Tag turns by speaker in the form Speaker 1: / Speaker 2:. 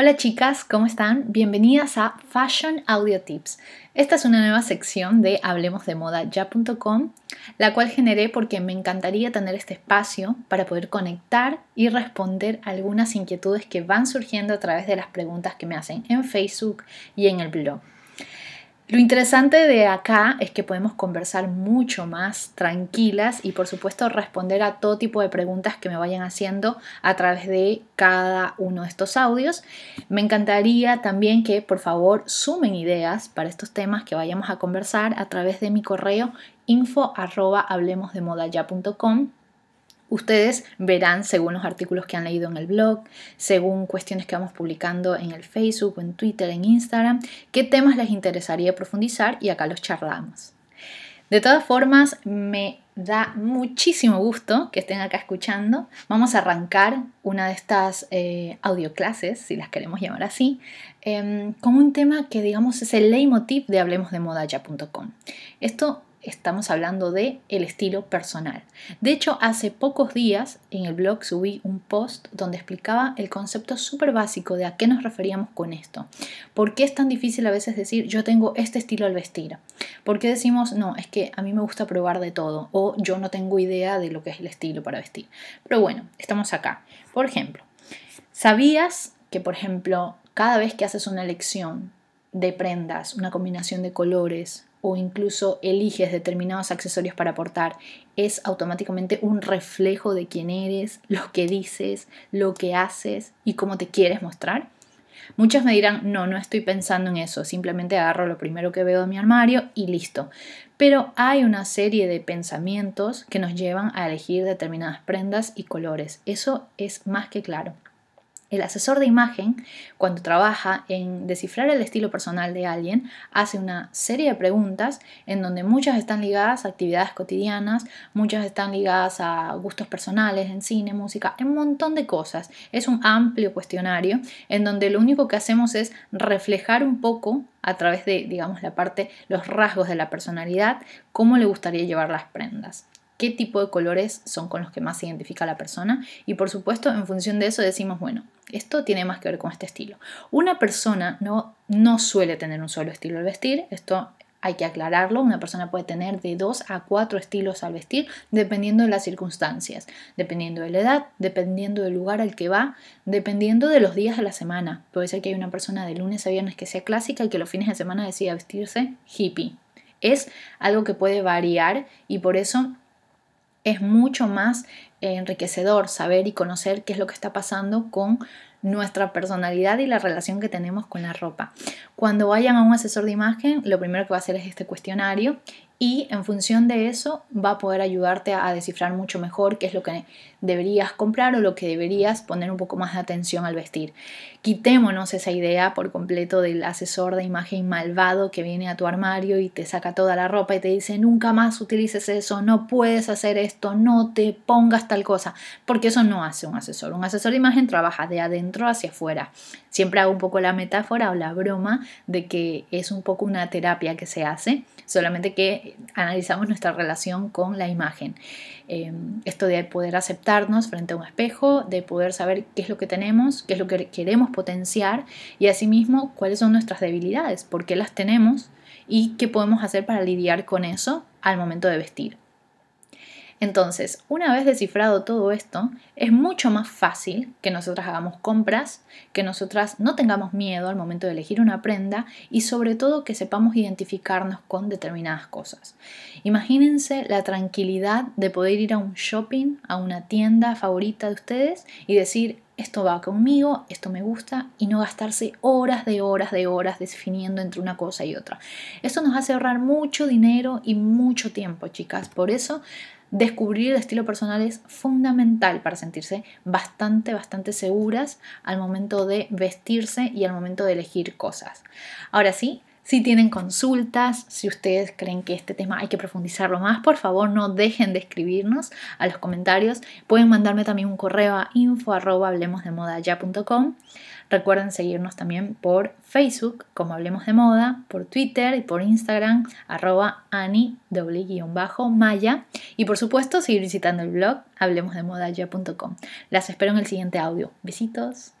Speaker 1: Hola chicas, ¿cómo están? Bienvenidas a Fashion Audio Tips. Esta es una nueva sección de hablemosdemoda.ya.com, la cual generé porque me encantaría tener este espacio para poder conectar y responder algunas inquietudes que van surgiendo a través de las preguntas que me hacen en Facebook y en el blog. Lo interesante de acá es que podemos conversar mucho más tranquilas y por supuesto responder a todo tipo de preguntas que me vayan haciendo a través de cada uno de estos audios. Me encantaría también que por favor sumen ideas para estos temas que vayamos a conversar a través de mi correo info Ustedes verán según los artículos que han leído en el blog, según cuestiones que vamos publicando en el Facebook, en Twitter, en Instagram, qué temas les interesaría profundizar y acá los charlamos. De todas formas, me da muchísimo gusto que estén acá escuchando. Vamos a arrancar una de estas eh, audioclases, si las queremos llamar así, em, con un tema que digamos es el leitmotiv de hablemosdemodaya.com. Esto estamos hablando de el estilo personal. De hecho, hace pocos días en el blog subí un post donde explicaba el concepto súper básico de a qué nos referíamos con esto. ¿Por qué es tan difícil a veces decir yo tengo este estilo al vestir? ¿Por qué decimos no, es que a mí me gusta probar de todo o yo no tengo idea de lo que es el estilo para vestir? Pero bueno, estamos acá. Por ejemplo, ¿sabías que por ejemplo cada vez que haces una elección de prendas, una combinación de colores, o incluso eliges determinados accesorios para portar, es automáticamente un reflejo de quién eres, lo que dices, lo que haces y cómo te quieres mostrar? Muchos me dirán, no, no estoy pensando en eso, simplemente agarro lo primero que veo de mi armario y listo. Pero hay una serie de pensamientos que nos llevan a elegir determinadas prendas y colores. Eso es más que claro. El asesor de imagen, cuando trabaja en descifrar el estilo personal de alguien, hace una serie de preguntas en donde muchas están ligadas a actividades cotidianas, muchas están ligadas a gustos personales en cine, música, en un montón de cosas. Es un amplio cuestionario en donde lo único que hacemos es reflejar un poco a través de, digamos, la parte, los rasgos de la personalidad, cómo le gustaría llevar las prendas qué tipo de colores son con los que más se identifica la persona y por supuesto en función de eso decimos, bueno, esto tiene más que ver con este estilo. Una persona no, no suele tener un solo estilo al vestir, esto hay que aclararlo, una persona puede tener de dos a cuatro estilos al vestir dependiendo de las circunstancias, dependiendo de la edad, dependiendo del lugar al que va, dependiendo de los días de la semana. Puede ser que hay una persona de lunes a viernes que sea clásica y que los fines de semana decida vestirse hippie. Es algo que puede variar y por eso es mucho más enriquecedor saber y conocer qué es lo que está pasando con nuestra personalidad y la relación que tenemos con la ropa. Cuando vayan a un asesor de imagen, lo primero que va a hacer es este cuestionario y en función de eso va a poder ayudarte a descifrar mucho mejor qué es lo que deberías comprar o lo que deberías poner un poco más de atención al vestir. Quitémonos esa idea por completo del asesor de imagen malvado que viene a tu armario y te saca toda la ropa y te dice nunca más utilices eso, no puedes hacer esto, no te pongas tal cosa, porque eso no hace un asesor. Un asesor de imagen trabaja de adentro hacia afuera. Siempre hago un poco la metáfora o la broma de que es un poco una terapia que se hace, solamente que analizamos nuestra relación con la imagen. Em, esto de poder aceptarnos frente a un espejo, de poder saber qué es lo que tenemos, qué es lo que queremos potenciar y asimismo cuáles son nuestras debilidades, por qué las tenemos y qué podemos hacer para lidiar con eso al momento de vestir. Entonces, una vez descifrado todo esto, es mucho más fácil que nosotras hagamos compras, que nosotras no tengamos miedo al momento de elegir una prenda y sobre todo que sepamos identificarnos con determinadas cosas. Imagínense la tranquilidad de poder ir a un shopping, a una tienda favorita de ustedes y decir, esto va conmigo, esto me gusta y no gastarse horas de horas de horas definiendo entre una cosa y otra. Esto nos hace ahorrar mucho dinero y mucho tiempo, chicas. Por eso descubrir el estilo personal es fundamental para sentirse bastante, bastante seguras al momento de vestirse y al momento de elegir cosas. Ahora sí, si tienen consultas, si ustedes creen que este tema hay que profundizarlo más, por favor no dejen de escribirnos a los comentarios. Pueden mandarme también un correo a info Recuerden seguirnos también por Facebook, como Hablemos de Moda, por Twitter y por Instagram, arroba ani-maya. Y por supuesto, seguir visitando el blog hablemosdemodaya.com. Las espero en el siguiente audio. Besitos.